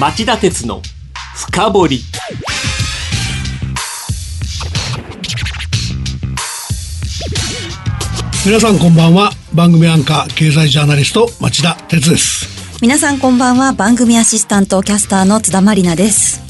町田鉄の深掘り。皆さんこんばんは。番組アンカー経済ジャーナリスト町田鉄です。皆さんこんばんは。番組アシスタントキャスターの津田まりなです。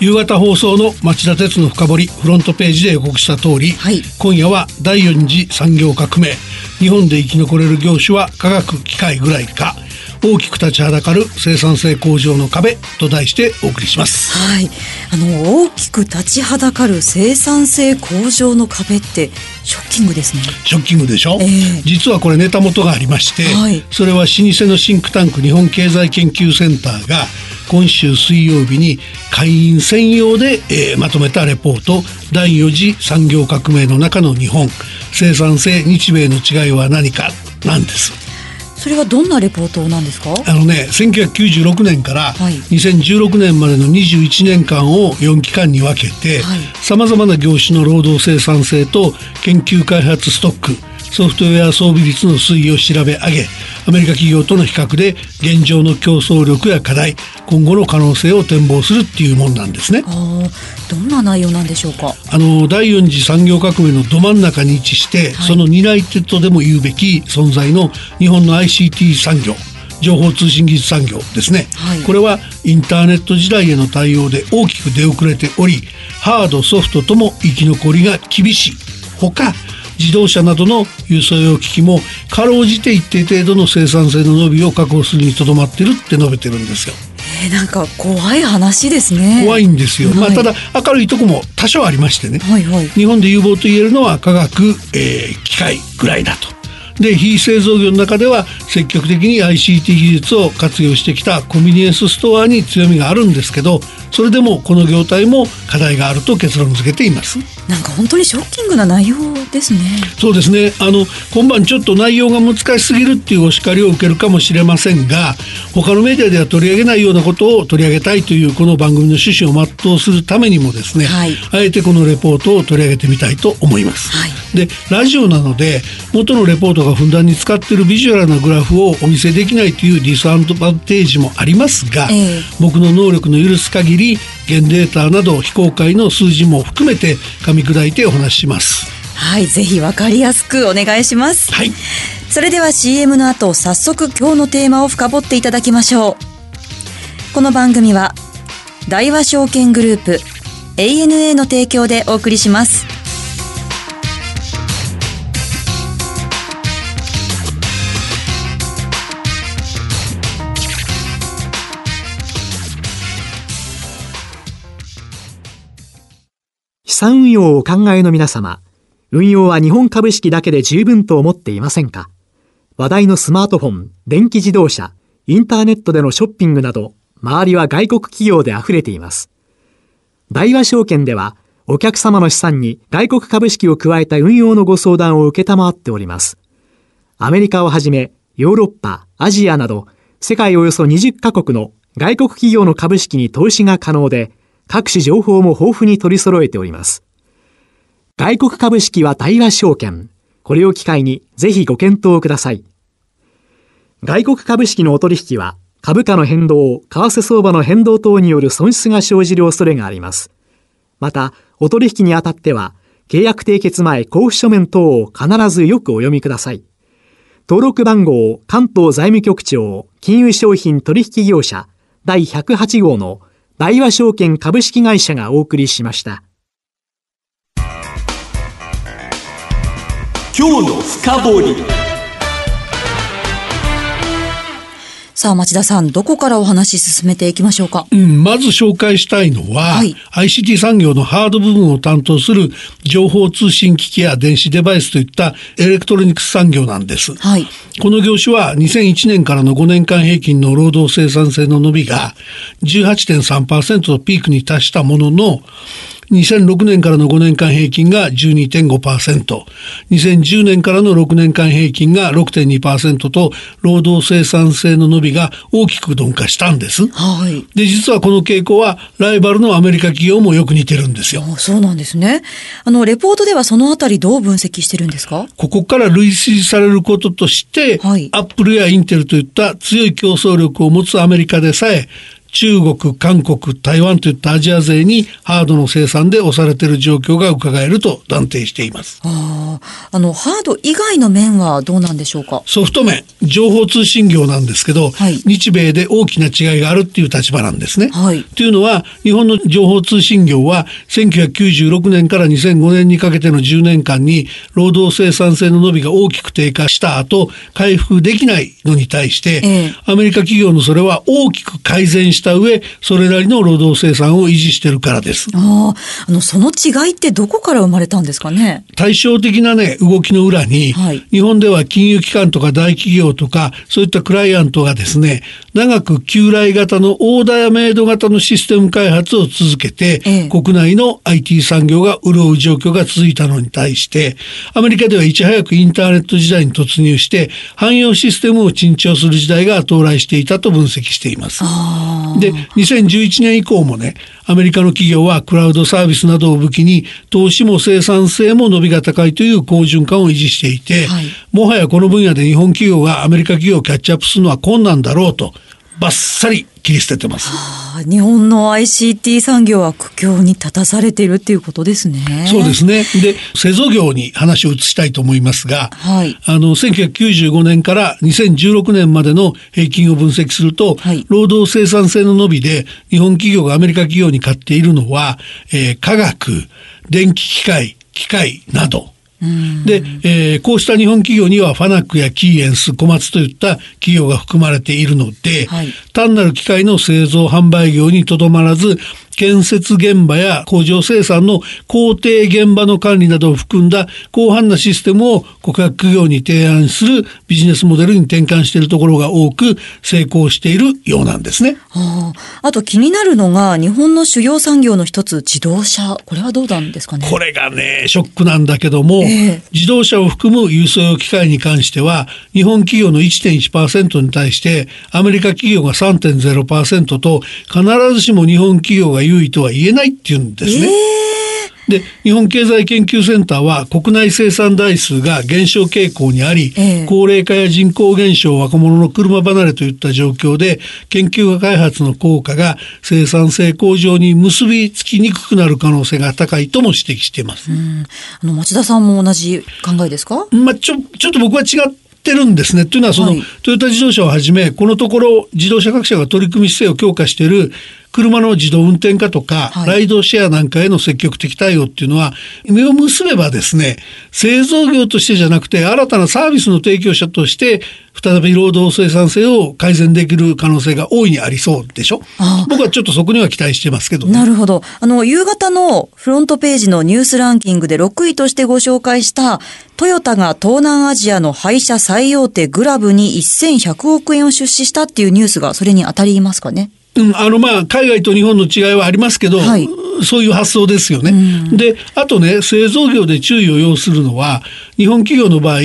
夕方放送の町田鉄の深掘りフロントページで予告した通り、はい。今夜は第四次産業革命。日本で生き残れる業種は科学機械ぐらいか大きく立ちはだかる生産性向上の壁と題してお送りします。はい。あの大きく立ちはだかる生産性向上の壁ってショッキングですね。ショッキングでしょ、ええ。実はこれネタ元がありまして、はい。それは老舗のシンクタンク日本経済研究センターが今週水曜日に会員専用で、えーまとめたレポート。第4次産業革命の中の日本。生産性日米の違いは何か？なんですそれはどんなレポートなんですか？あのね1996年からはい。2016年までの21年間を4期間に分けてはい。さまざまな業種の労働生産性と研究開発ストックソフトウェア装備率の推移を調べ上げアメリカ企業との比較で現状の競争力や課題今後の可能性を展望するっていうもんなんですね。どんな内容なんでしょうか？あの第四次産業革命のど真ん中に位置して、その担い手とでも言うべき存在の日本の ICT 産業情報通信技術産業ですね、はい。これはインターネット時代への対応で大きく出遅れておりハードソフトとも生き残りが厳しい。ほか自動車などの輸送用機器もかろうじて一定程度の生産性の伸びを確保するにとどまってるって述べてるんですよ。えーなんか怖い話ですね。怖いんですよ、まあ、はいただ明るいとこも多少ありましてね、はいはい。日本で有望と言えるのは科学、えー機械ぐらいだと。で非製造業の中では積極的に ICT 技術を活用してきたコンビニエンスストアに強みがあるんですけどそれでもこの業態も課題があると結論付けています。なんか本当にショッキングな内容ですねそうですねあの今晩ちょっと内容が難しすぎるっていうお叱りを受けるかもしれませんが他のメディアでは取り上げないようなことを取り上げたいというこの番組の趣旨を全うするためにもですね、はいあえてこのレポートを取り上げてみたいと思います。はいでラジオなので元のレポートがふんだんに使っているビジュアルなグラフをお見せできないというディスアドバンテージもありますが、ええ。僕の能力の許す限り現データなど非公開の数字も含めて噛み砕いてお話しします。はいぜひわかりやすくお願いします。はい。それでは CM の後早速今日のテーマを深掘っていただきましょう。この番組は大和証券グループ ANA の提供でお送りします産運用をお考えの皆様、運用は日本株式だけで十分と思っていませんか？話題のスマートフォン、電気自動車、インターネットでのショッピングなど、周りは外国企業で溢れています。大和証券では、お客様の資産に外国株式を加えた運用のご相談を受けたまわっております。アメリカをはじめ、ヨーロッパ、アジアなど、世界およそ20カ国の外国企業の株式に投資が可能で、各種情報も豊富に取り揃えております。外国株式は大和証券。これを機会にぜひご検討ください。外国株式のお取引は、株価の変動、為替相場の変動等による損失が生じる恐れがあります。また、お取引にあたっては、契約締結前交付書面等を必ずよくお読みください。登録番号関東財務局長金融商品取引業者第108号の大和証券株式会社がお送りしました。今日の深掘さあ町田さんどこからお話し進めていきましょうか？うん、まず紹介したいのは、はい。ICT 産業のハード部分を担当する情報通信機器や電子デバイスといったエレクトロニクス産業なんです。はい。この業種は2001年からの5年間平均の労働生産性の伸びが18.3%とピークに達したものの、2006年からの5年間平均が12.5%、2010年からの6年間平均が6.2%と、労働生産性の伸びが大きく鈍化したんです。はいで、実はこの傾向は、ライバルのアメリカ企業もよく似てるんですよ。あそうなんですねあのレポートではそのあたりどう分析してるんですか？ここから類推されることとして、はいアップルやインテルといった強い競争力を持つアメリカでさえ、中国、韓国、台湾といったアジア勢にハードの生産で押されている状況が伺えると断定しています。ああ、あの、ハード以外の面はどうなんでしょうか？ソフト面、情報通信業なんですけど、はい日米で大きな違いがあるっていう立場なんですね。はいというのは、日本の情報通信業は、1996年から2005年にかけての10年間に、労働生産性の伸びが大きく低下した後、回復できないのに対して、ええアメリカ企業のそれは大きく改善した上、それなりの労働生産を維持してるからです。ああ、あの、その違いってどこから生まれたんですかね？対照的なね、動きの裏に、はい日本では金融機関とか大企業とか、そういったクライアントがですね、長く旧来型のオーダーやメイド型のシステム開発を続けて、ええ国内の IT 産業が潤う状況が続いたのに対して、アメリカではいち早くインターネット時代に突入して、汎用システムを珍重する時代が到来していたと分析しています。あで、2011年以降もね、アメリカの企業はクラウドサービスなどを武器に、投資も生産性も伸びが高いという好循環を維持していて、はい。もはやこの分野で日本企業がアメリカ企業をキャッチアップするのは困難だろうと、バッサリ切り捨ててます。あ、日本の ICT 産業は苦境に立たされているっていうことですね。そうですね。で、製造業に話を移したいと思いますが、はいあの、1995年から2016年までの平均を分析すると、はい労働生産性の伸びで日本企業がアメリカ企業に勝っているのは、えー科学、電気機械、機械など、で、えーこうした日本企業にはファナックやキーエンス、小松といった企業が含まれているので、はい。単なる機械の製造販売業にとどまらず、建設現場や工場生産の工程現場の管理などを含んだ広範なシステムを顧客企業に提案するビジネスモデルに転換しているところが多く成功しているようなんですね。あああと気になるのが日本の主要産業の一つ自動車。これはどうなんですかね？これがね、ショックなんだけども、ええ。自動車を含む輸送用機械に関しては、日本企業の1.1%に対して、アメリカ企業が3.0%と、必ずしも日本企業が優位とは言えないっていうんですね。で、日本経済研究センターは国内生産台数が減少傾向にあり、ええ高齢化や人口減少、若者の車離れといった状況で、研究開発の効果が生産性向上に結びつきにくくなる可能性が高いとも指摘しています。あの町田さんも同じ考えですか？まあ、ちょ、ちょっと僕は違ってるんですね。というのは、その、はいトヨタ自動車をはじめ、このところ自動車各社が取り組み姿勢を強化している車の自動運転化とか、はいライドシェアなんかへの積極的対応っていうのは、実を結べばですね、製造業としてじゃなくて、新たなサービスの提供者として、再び労働生産性を改善できる可能性が大いにありそうでしょ？僕はちょっとそこには期待してますけどね、なるほど。あの、夕方のフロントページのニュースランキングで6位としてご紹介した、トヨタが東南アジアの廃車最大手グラブに1100億円を出資したっていうニュースがそれに当たりますかね？うん、あのまあ海外と日本の違いはありますけど、はいそういう発想ですよね。であとね製造業で注意を要するのは日本企業の場合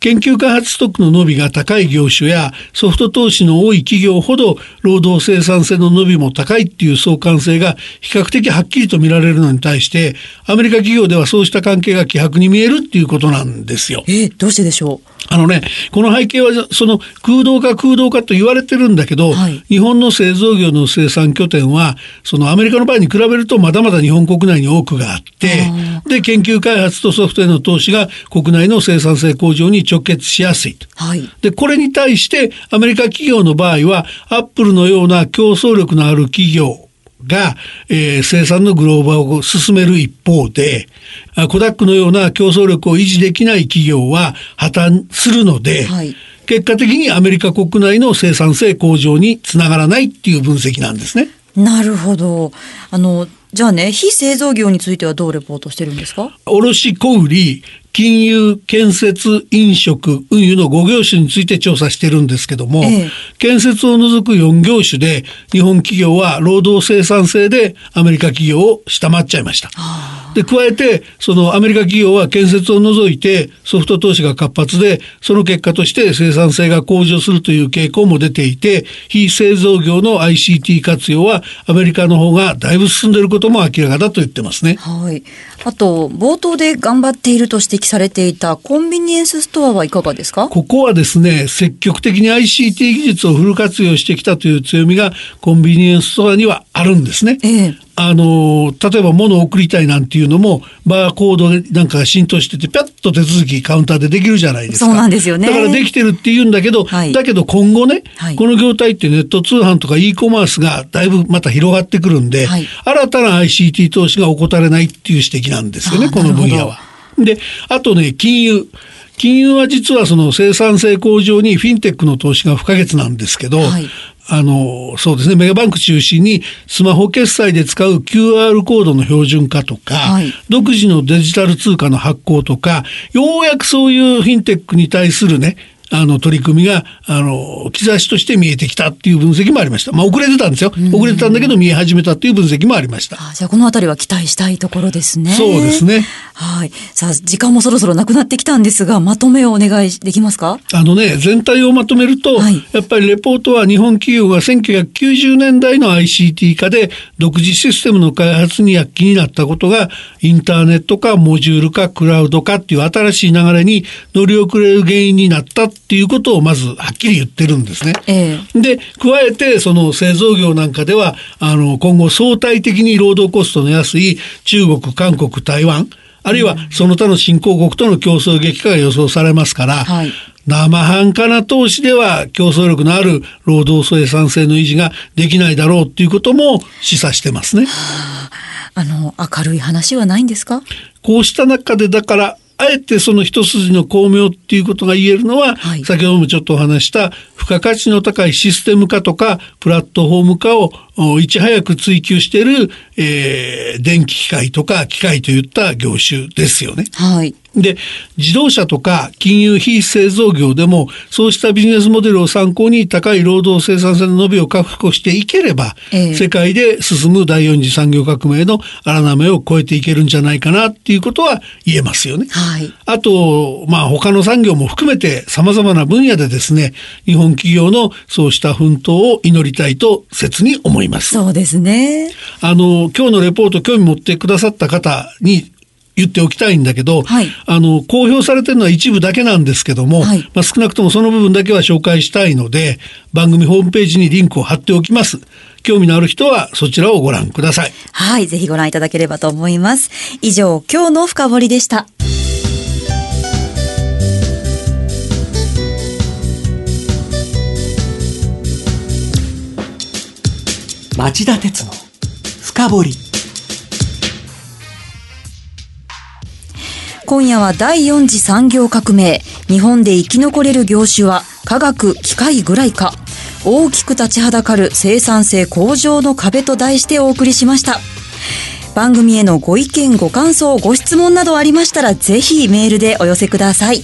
研究開発ストックの伸びが高い業種やソフト投資の多い企業ほど労働生産性の伸びも高いっていう相関性が比較的はっきりと見られるのに対してアメリカ企業ではそうした関係が希薄に見えるっていうことなんですよ。えどうしてでしょう？あのね、この背景はその空洞化空洞化と言われてるんだけど、はい。日本の製造業の生産拠点はそのアメリカの場合に比べるとまだまだ日本国内に多くがあってで研究開発とソフトへの投資が国内の生産性向上に直結しやすいと。はい。で、これに対してアメリカ企業の場合は、アップルのような競争力のある企業が、えー生産のグローバルを進める一方で、あコダックのような競争力を維持できない企業は破綻するので、はい結果的にアメリカ国内の生産性向上につながらないっていう分析なんですね。なるほど。あの、じゃあね、非製造業についてはどうレポートしてるんですか？卸小売、金融、建設、飲食、運輸の5業種について調査してるんですけども、ええ建設を除く4業種で日本企業は労働生産性でアメリカ企業を下回っちゃいました。で加えてそのアメリカ企業は建設を除いてソフト投資が活発でその結果として生産性が向上するという傾向も出ていて非製造業の ICT 活用はアメリカの方がだいぶ進んでいることも明らかだと言ってますね。はい。あと、冒頭で頑張っていると指摘されていたコンビニエンスストアはいかがですか？ここはですね、積極的に ICT 技術をフル活用してきたという強みがコンビニエンスストアにはあるんですね。ええ。あの、例えば物を送りたいなんていうのも、バーコードなんかが浸透してて、ぴゃっと手続きカウンターでできるじゃないですか。そうなんですよねだからできてるって言うんだけど、はいだけど今後ね、はいこの業態ってネット通販とか e コマースがだいぶまた広がってくるんで、はい新たな ICT 投資が怠れないっていう指摘なんですよね、この分野は。で、あとね、金融。金融は実はその生産性向上にフィンテックの投資が不可欠なんですけど、はいあの、そうですね、メガバンク中心にスマホ決済で使う QR コードの標準化とか、はい。独自のデジタル通貨の発行とか、ようやくそういうフィンテックに対するね、あの取り組みがあの兆しとして見えてきたっていう分析もありました。まあ遅れてたんですよ。遅れてたんだけど見え始めたっていう分析もありました。あじゃあこのあたりは期待したいところですね。そうですね。はい。さあ、時間もそろそろなくなってきたんですが、まとめをお願いできますか？あのね、全体をまとめると、はいやっぱりレポートは日本企業が1990年代の ICT 化で独自システムの開発に躍起になったことが、インターネット化、モジュール化、クラウド化っていう新しい流れに乗り遅れる原因になったっていうことをまずはっきり言ってるんですね。えで、加えて、その製造業なんかでは、あの、今後相対的に労働コストの安い中国、韓国、台湾、あるいはその他の新興国との競争激化が予想されますから、はい。生半可な投資では競争力のある労働生産性の維持ができないだろうっていうことも示唆してますね。あの、明るい話はないんですか？こうした中でだからあえてその一筋の巧妙っていうことが言えるのは、はい。先ほどもちょっとお話した付加価値の高いシステム化とかプラットフォーム化をおいち早く追求している、えー電気機械とか機械といった業種ですよね。はい。で、自動車とか金融非製造業でも、そうしたビジネスモデルを参考に高い労働生産性の伸びを確保していければ、ええ世界で進む第四次産業革命の荒波を超えていけるんじゃないかなっていうことは言えますよね。はい。あと、まあ他の産業も含めて様々な分野でですね、日本企業のそうした奮闘を祈りたいと切に思います。そうですね。あの、今日のレポート興味持ってくださった方に言っておきたいんだけど、はいあの、公表されてるのは一部だけなんですけども、はいまあ、少なくともその部分だけは紹介したいので、番組ホームページにリンクを貼っておきます。興味のある人はそちらをご覧ください。はい。ぜひご覧いただければと思います。以上、今日の深掘りでした。町田鉄の深掘り今夜は第4次産業革命。日本で生き残れる業種は科学、機械ぐらいか。大きく立ちはだかる生産性向上の壁と題してお送りしました。番組へのご意見、ご感想、ご質問などありましたらぜひメールでお寄せください。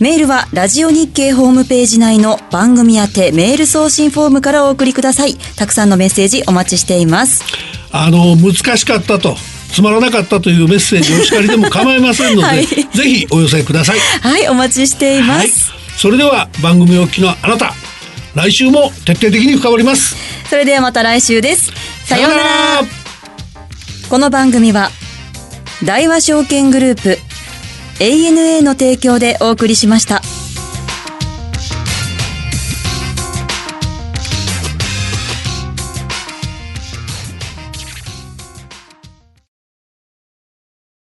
メールはラジオ日経ホームページ内の番組宛てメール送信フォームからお送りください。たくさんのメッセージお待ちしています。あの、難しかったと、つまらなかったというメッセージお叱りでも構いませんので、はいぜひお寄せください。はい、お待ちしていまはいす。。それでは番組をお聞きのあなた、来週も徹底的に深掘ります。それではまた来週です。さようなら。この番組は大和証券グループ ANA の提供でお送りしました。